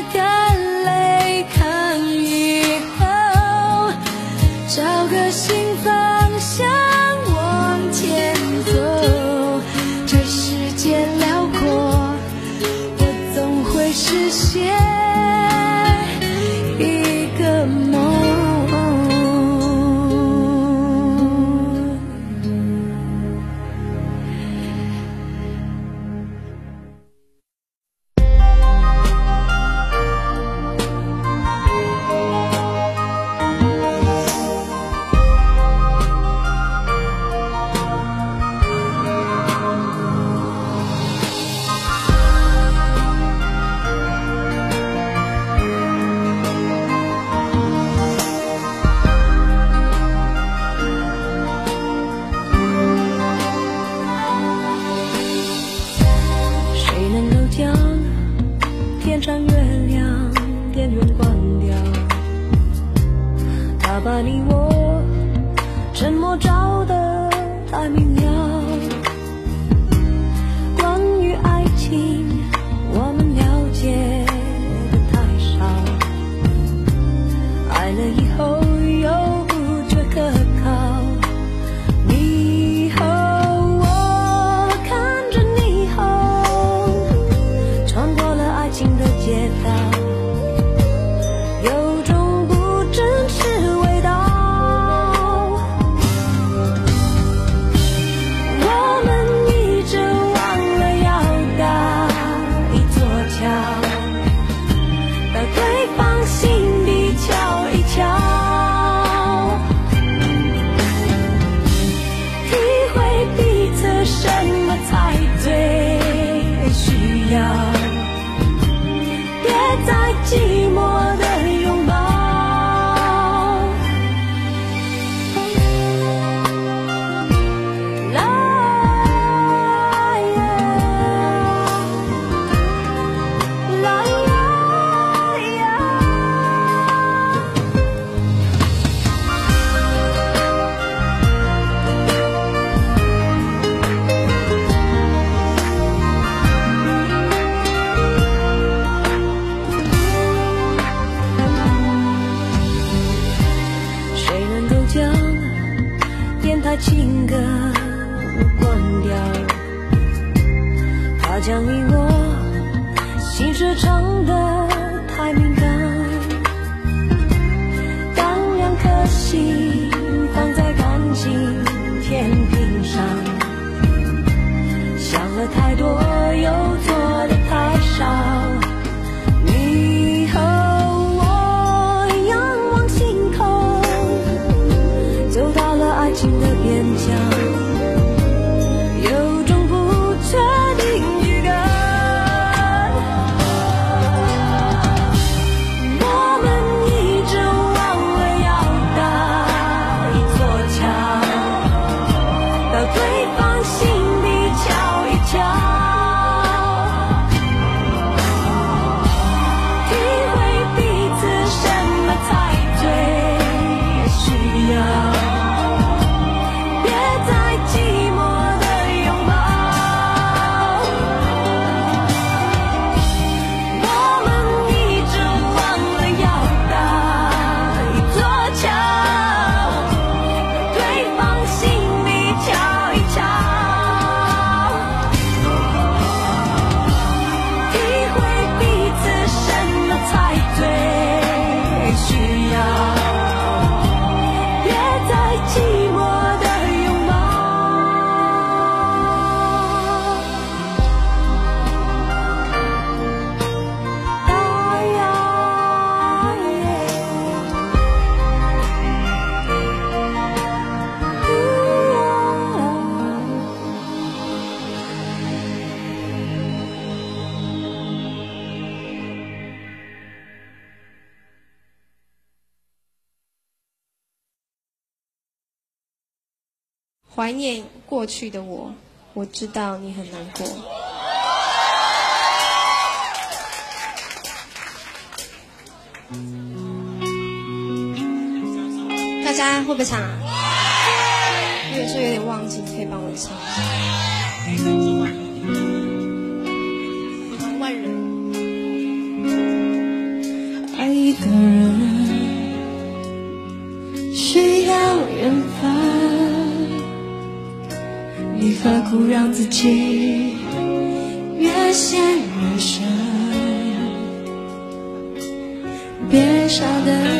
akan 记忆。把情歌。关掉它将你我心事唱得太敏感。当两颗心坚强。怀念过去的我，我知道你很难过。大家会不会唱？我有时候有点忘记，可以帮我唱。何苦让自己越陷越深？别傻的。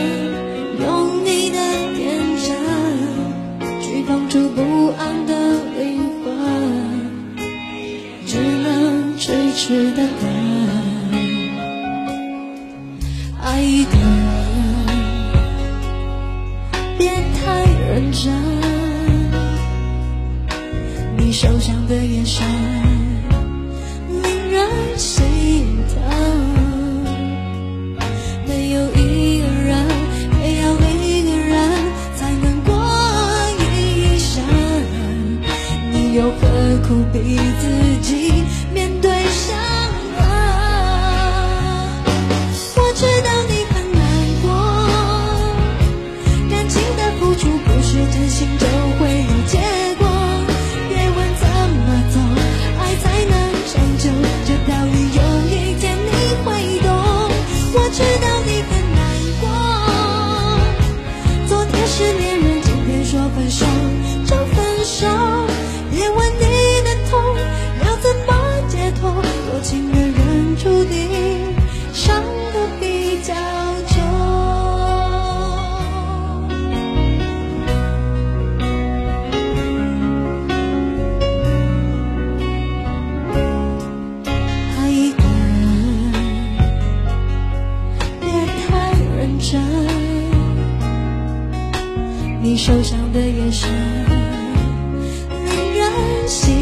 time. 你受伤的眼神令人心